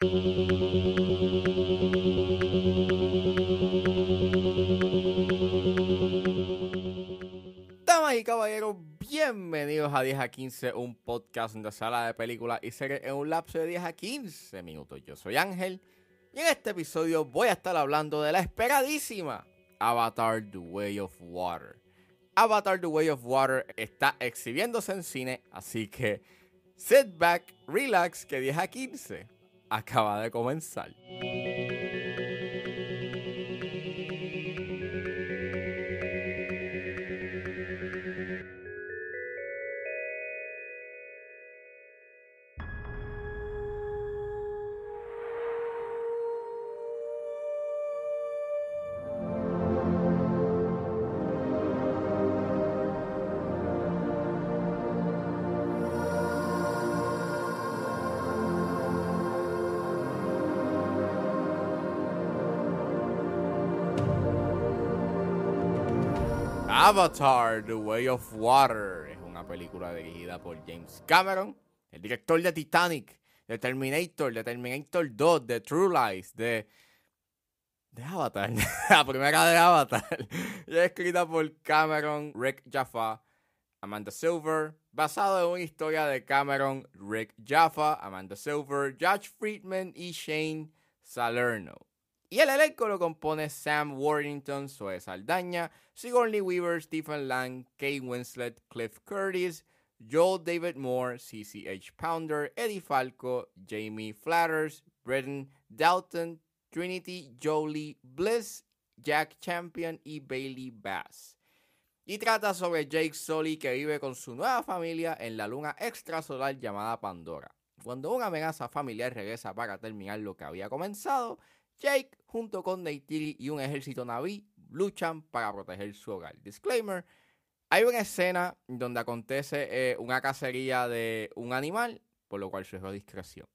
Damas y caballeros, bienvenidos a 10 a 15, un podcast de sala de películas y series en un lapso de 10 a 15 minutos. Yo soy Ángel y en este episodio voy a estar hablando de la esperadísima Avatar The Way of Water. Avatar The Way of Water está exhibiéndose en cine, así que sit back, relax, que 10 a 15 acaba de comenzar. Avatar, The Way of Water. Es una película dirigida por James Cameron, el director de Titanic, de Terminator, de Terminator 2, de True Lies, de... De Avatar, la primera de Avatar. Es escrita por Cameron, Rick Jaffa, Amanda Silver, basado en una historia de Cameron, Rick Jaffa, Amanda Silver, Josh Friedman y Shane Salerno. Y el elenco lo compone Sam Worthington, Zoe Saldaña, Sigourney Weaver, Stephen Lang, Kate Winslet, Cliff Curtis, Joel David Moore, CCH Pounder, Eddie Falco, Jamie Flatters, Bretton Dalton, Trinity Jolie Bliss, Jack Champion y Bailey Bass. Y trata sobre Jake Sully que vive con su nueva familia en la luna extrasolar llamada Pandora. Cuando una amenaza familiar regresa para terminar lo que había comenzado, Jake, junto con Neytiri y un ejército naví, luchan para proteger su hogar. Disclaimer: hay una escena donde acontece eh, una cacería de un animal, por lo cual sugiero discreción.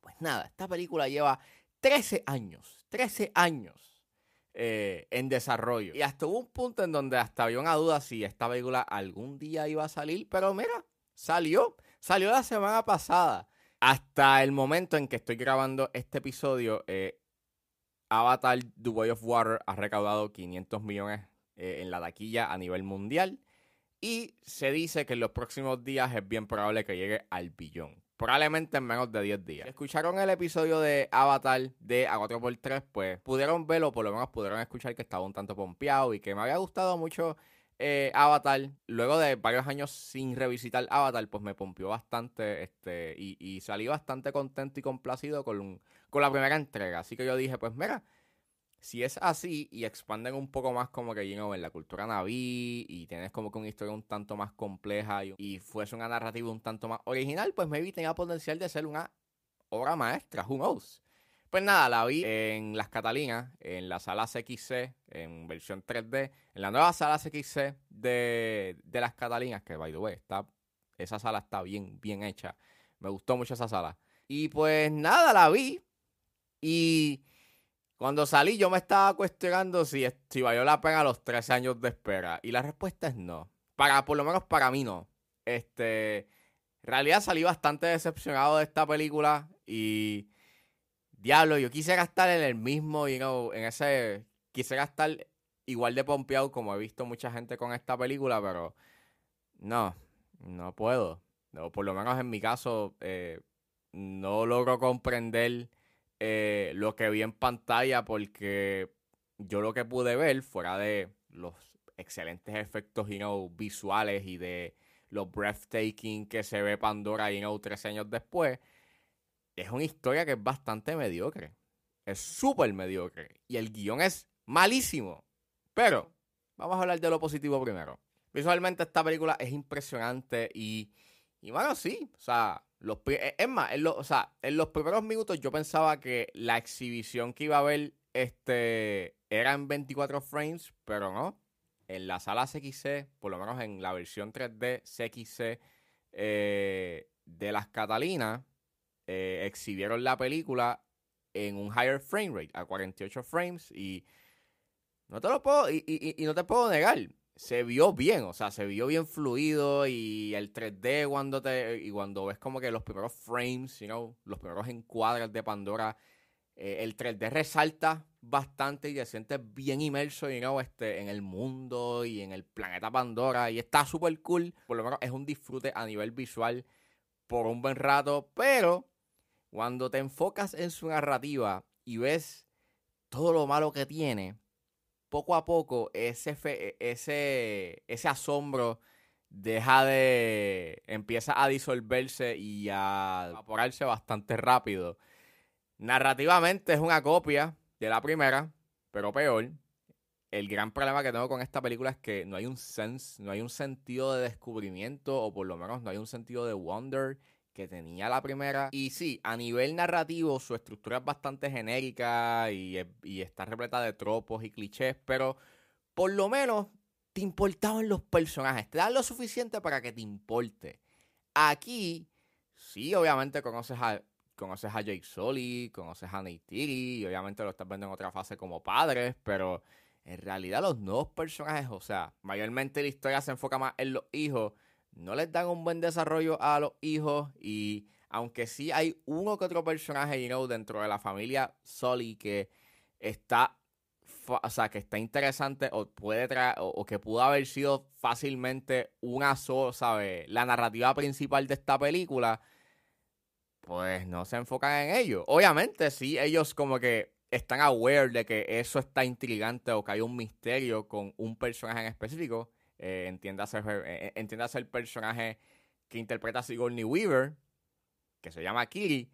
Pues nada, esta película lleva 13 años, 13 años eh, en desarrollo. Y hasta hubo un punto en donde hasta había una duda si esta película algún día iba a salir, pero mira, salió, salió la semana pasada. Hasta el momento en que estoy grabando este episodio, eh, Avatar The Way of Water ha recaudado 500 millones eh, en la taquilla a nivel mundial. Y se dice que en los próximos días es bien probable que llegue al billón. Probablemente en menos de 10 días. Si escucharon el episodio de Avatar de A4x3, pues pudieron verlo, por lo menos pudieron escuchar que estaba un tanto pompeado y que me había gustado mucho eh, Avatar. Luego de varios años sin revisitar Avatar, pues me pompeó bastante este, y, y salí bastante contento y complacido con, con la primera entrega. Así que yo dije, pues mira, si es así y expanden un poco más como que, you en la cultura naví y tienes como que una historia un tanto más compleja y, y fuese una narrativa un tanto más original, pues maybe tenía potencial de ser una obra maestra, who knows. Pues nada, la vi en Las Catalinas, en la sala CXC, en versión 3D, en la nueva sala CXC de, de Las Catalinas, que by the way, está, esa sala está bien, bien hecha. Me gustó mucho esa sala. Y pues nada, la vi. Y cuando salí yo me estaba cuestionando si, si valió la pena los tres años de espera. Y la respuesta es no. Para, por lo menos para mí no. Este, en realidad salí bastante decepcionado de esta película y diablo, yo quise gastar en el mismo, you know, en ese, quise gastar igual de pompeado como he visto mucha gente con esta película, pero no, no puedo. No, por lo menos en mi caso, eh, no logro comprender eh, lo que vi en pantalla porque yo lo que pude ver, fuera de los excelentes efectos you know, visuales y de lo breathtaking que se ve Pandora you know, tres años después, es una historia que es bastante mediocre. Es súper mediocre. Y el guion es malísimo. Pero vamos a hablar de lo positivo primero. Visualmente esta película es impresionante y, y bueno, sí. O sea, los, es más, en, o sea, en los primeros minutos yo pensaba que la exhibición que iba a haber este, era en 24 frames, pero no. En la sala CXC, por lo menos en la versión 3D CXC eh, de las Catalinas, eh, exhibieron la película en un higher frame rate, a 48 frames, y no te lo puedo, y, y, no te puedo negar. se vio bien, o sea, se vio bien fluido y el 3D cuando te y cuando ves como que los primeros frames, you know, los primeros encuadres de Pandora, eh, el 3D resalta bastante y te sientes bien inmerso, you know, este, en el mundo y en el planeta Pandora y está súper cool, por lo menos es un disfrute a nivel visual por un buen rato, pero cuando te enfocas en su narrativa y ves todo lo malo que tiene, poco a poco ese, ese, ese asombro deja de. empieza a disolverse y a evaporarse bastante rápido. Narrativamente es una copia de la primera, pero peor. El gran problema que tengo con esta película es que no hay un sense, no hay un sentido de descubrimiento, o por lo menos no hay un sentido de wonder que tenía la primera. Y sí, a nivel narrativo su estructura es bastante genérica y, está repleta de tropos y clichés, pero por lo menos te importaban los personajes, te dan lo suficiente para que te importe. Aquí, sí, obviamente conoces a, conoces a Jake Sully, conoces a Neytiri, y obviamente lo estás viendo en otra fase como padres, pero en realidad los nuevos personajes, o sea, mayormente la historia se enfoca más en los hijos no les dan un buen desarrollo a los hijos y aunque sí hay uno que otro personaje, you know, dentro de la familia Sully que está, o sea, que está interesante o puede traer, o, que pudo haber sido fácilmente una sola, ¿sabes? La narrativa principal de esta película, pues no se enfocan en ello. Obviamente, sí, ellos como que están aware de que eso está intrigante o que hay un misterio con un personaje en específico eh, entiéndase, eh, eh, el personaje que interpreta Sigourney Weaver, que se llama Kiri,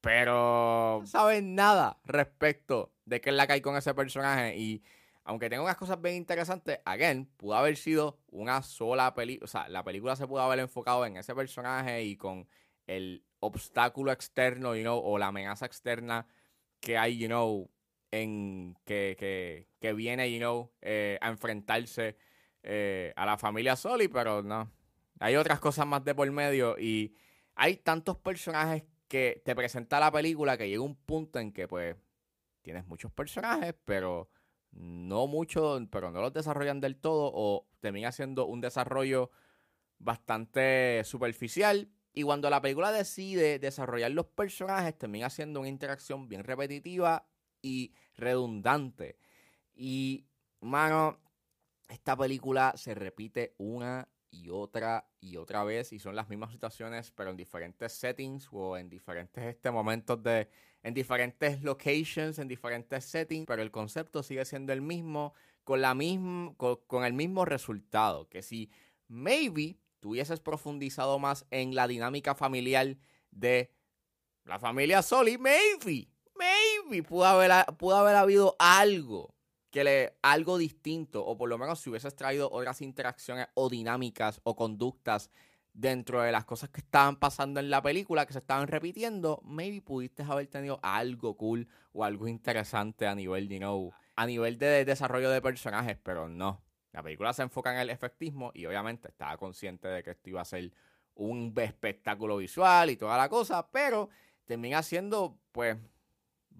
pero no saben nada respecto de qué es la que hay con ese personaje. Y aunque tenga unas cosas bien interesantes, again, pudo haber sido una sola película, o sea, la película se pudo haber enfocado en ese personaje y con el obstáculo externo, you know, o la amenaza externa que hay, you know, en que, que, que viene, you know, a enfrentarse eh, a la familia Soli, pero no. Hay otras cosas más de por medio y hay tantos personajes que te presenta la película que llega un punto en que pues tienes muchos personajes, pero no mucho, pero no los desarrollan del todo o termina siendo un desarrollo bastante superficial. Y cuando la película decide desarrollar los personajes, termina siendo una interacción bien repetitiva y redundante. Y, mano, esta película se repite una y otra y otra vez y son las mismas situaciones pero en diferentes settings o en diferentes este, momentos de en diferentes locations en diferentes settings pero el concepto sigue siendo el mismo con la misma con, el mismo resultado que si maybe tuvieses profundizado más en la dinámica familiar de la familia Soli maybe maybe pudo haber, pudo haber habido algo que le algo distinto, o por lo menos si hubieses traído otras interacciones o dinámicas o conductas dentro de las cosas que estaban pasando en la película, que se estaban repitiendo, maybe pudiste haber tenido algo cool o algo interesante a nivel, you know, a nivel de desarrollo de personajes, pero no. La película se enfoca en el efectismo y obviamente estaba consciente de que esto iba a ser un espectáculo visual y toda la cosa, pero termina siendo, pues,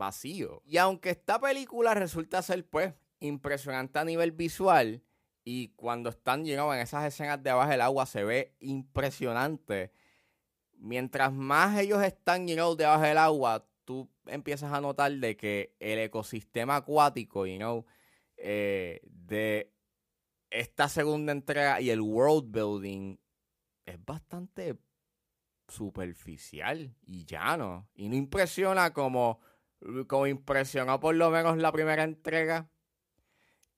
vacío. Y aunque esta película resulta ser, pues, impresionante a nivel visual, y cuando están, llenos en esas escenas de abajo del agua se ve impresionante. Mientras más ellos están, you debajo del agua, tú empiezas a notar de que el ecosistema acuático, you know, eh, de esta segunda entrega y el world building es bastante superficial y llano. Y no impresiona como como impresionó por lo menos la primera entrega.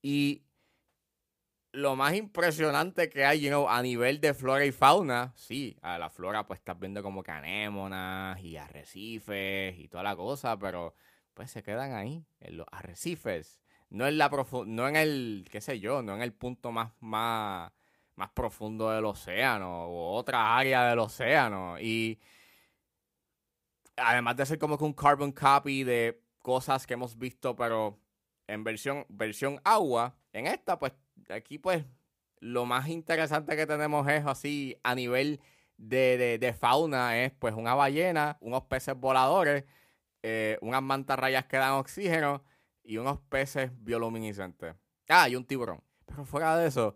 Y lo más impresionante que hay, you a nivel de flora y fauna, sí, a la flora pues estás viendo como canémonas y arrecifes y toda la cosa, pero pues se quedan ahí, en los arrecifes. No en, la no en el, qué sé yo, no en el punto más, más, más profundo del océano o otra área del océano. Y además de ser como que un carbon copy de cosas que hemos visto, pero en versión, versión agua, en esta, pues, aquí, pues, lo más interesante que tenemos es así a nivel de, de, fauna, es pues una ballena, unos peces voladores, eh, unas mantarrayas que dan oxígeno y unos peces bioluminiscentes. Ah, y un tiburón. Pero fuera de eso,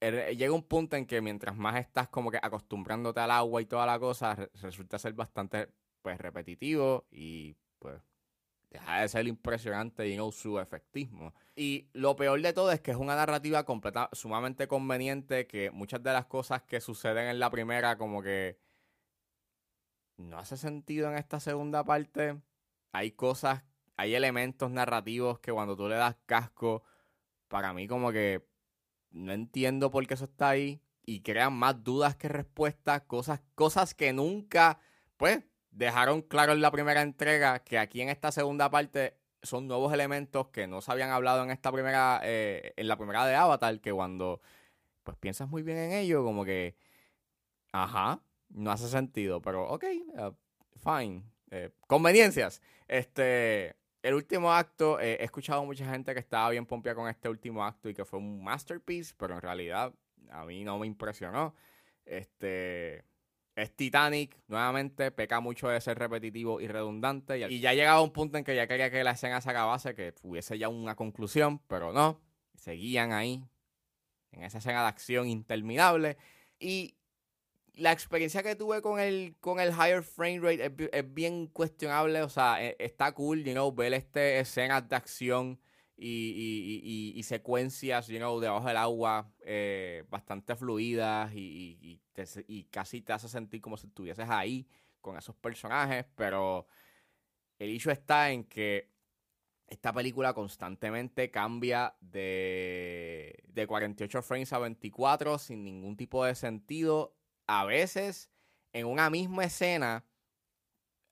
llega un punto en que mientras más estás como que acostumbrándote al agua y toda la cosa, resulta ser bastante pues repetitivo y pues deja de ser impresionante y no su efectismo. Y lo peor de todo es que es una narrativa completa, sumamente conveniente, que muchas de las cosas que suceden en la primera como que no hace sentido en esta segunda parte. Hay cosas, hay elementos narrativos que cuando tú le das casco, para mí como que no entiendo por qué eso está ahí y crean más dudas que respuestas, cosas, cosas que nunca, pues, dejaron claro en la primera entrega que aquí en esta segunda parte son nuevos elementos que no se habían hablado en esta primera, eh, en la primera de Avatar, que cuando pues piensas muy bien en ello, como que, ajá, no hace sentido, pero ok, uh, fine. Eh, conveniencias. Este, el último acto, eh, he escuchado mucha gente que estaba bien pompia con este último acto y que fue un masterpiece, pero en realidad a mí no me impresionó. Este, es Titanic, nuevamente, peca mucho de ser repetitivo y redundante. Y, y ya llegaba a un punto en que ya quería que la escena se acabase, que hubiese ya una conclusión, pero no. Seguían ahí, en esa escena de acción interminable. Y la experiencia que tuve con el, con el higher frame rate es, bien cuestionable. O sea, e, está cool, you know, ver este escenas de acción y, y, secuencias, you know, debajo del agua eh, bastante fluidas y, y, casi te hace sentir como si estuvieses ahí con esos personajes. Pero el hecho está en que esta película constantemente cambia de, de 48 frames a 24 sin ningún tipo de sentido a veces en una misma escena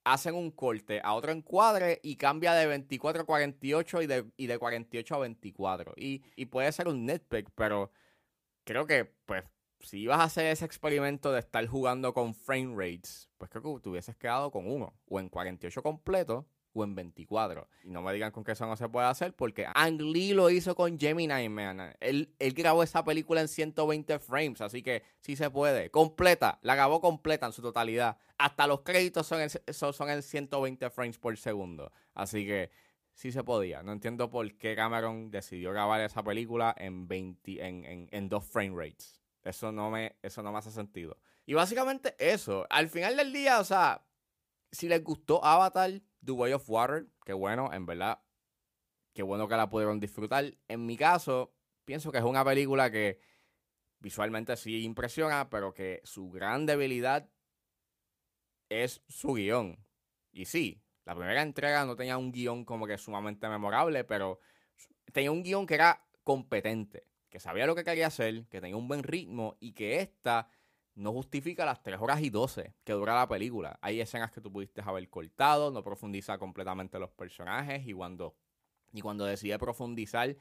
hacen un corte a otro encuadre y cambia de 24 a 48 y de, y de 48 a 24. Y, y puede ser un nitpick, pero creo que, pues, si ibas a hacer ese experimento de estar jugando con frame rates, pues creo que te hubieses quedado con uno. O en 48 completo, o en 24. Y no me digan con que eso no se puede hacer porque Ang Lee lo hizo con Gemini Man. Él, él grabó esa película en 120 frames, así que sí se puede. Completa, la grabó completa en su totalidad. Hasta los créditos son en, son en 120 frames por segundo. Así que sí se podía. No entiendo por qué Cameron decidió grabar esa película en, 20, en, en, en dos frame rates. Eso no, me, eso no me hace sentido. Y básicamente eso. Al final del día, o sea, si les gustó Avatar, The Way of Water, que bueno, en verdad, qué bueno que la pudieron disfrutar. En mi caso, pienso que es una película que visualmente sí impresiona, pero que su gran debilidad es su guion. Y sí, la primera entrega no tenía un guion como que sumamente memorable, pero tenía un guion que era competente, que sabía lo que quería hacer, que tenía un buen ritmo y que esta no justifica las 3 horas y 12 que dura la película. Hay escenas que tú pudiste haber cortado, no profundiza completamente los personajes y cuando, y cuando decide profundizar,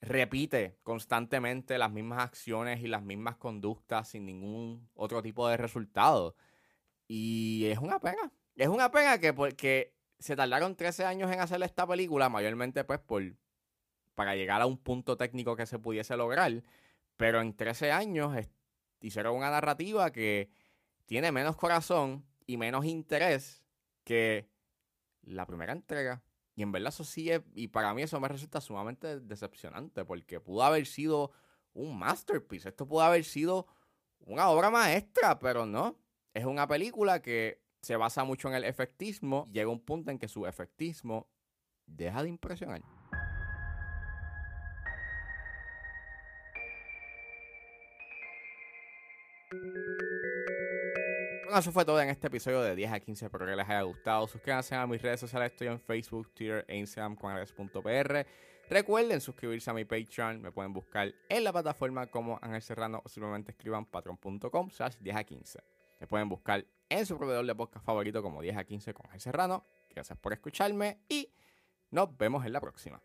repite constantemente las mismas acciones y las mismas conductas sin ningún otro tipo de resultado. Y es una pena. Es una pena que porque se tardaron 13 años en hacer esta película, mayormente pues por para llegar a un punto técnico que se pudiese lograr. Pero en 13 años hicieron una narrativa que tiene menos corazón y menos interés que la primera entrega. Y en verdad eso sí es, y para mí eso me resulta sumamente decepcionante, porque pudo haber sido un masterpiece, esto pudo haber sido una obra maestra, pero no. Es una película que se basa mucho en el efectismo, llega un punto en que su efectismo deja de impresionar. Eso fue todo en este episodio de 10 a 15. Espero que les haya gustado. Suscríbanse a mis redes sociales. Estoy en Facebook, Twitter e Instagram con Recuerden suscribirse a mi Patreon. Me pueden buscar en la plataforma como Ángel Serrano o simplemente escriban patreon.com slash 10 a 15. Me pueden buscar en su proveedor de podcast favorito como 10 a 15 con Ángel Serrano. Gracias por escucharme y nos vemos en la próxima.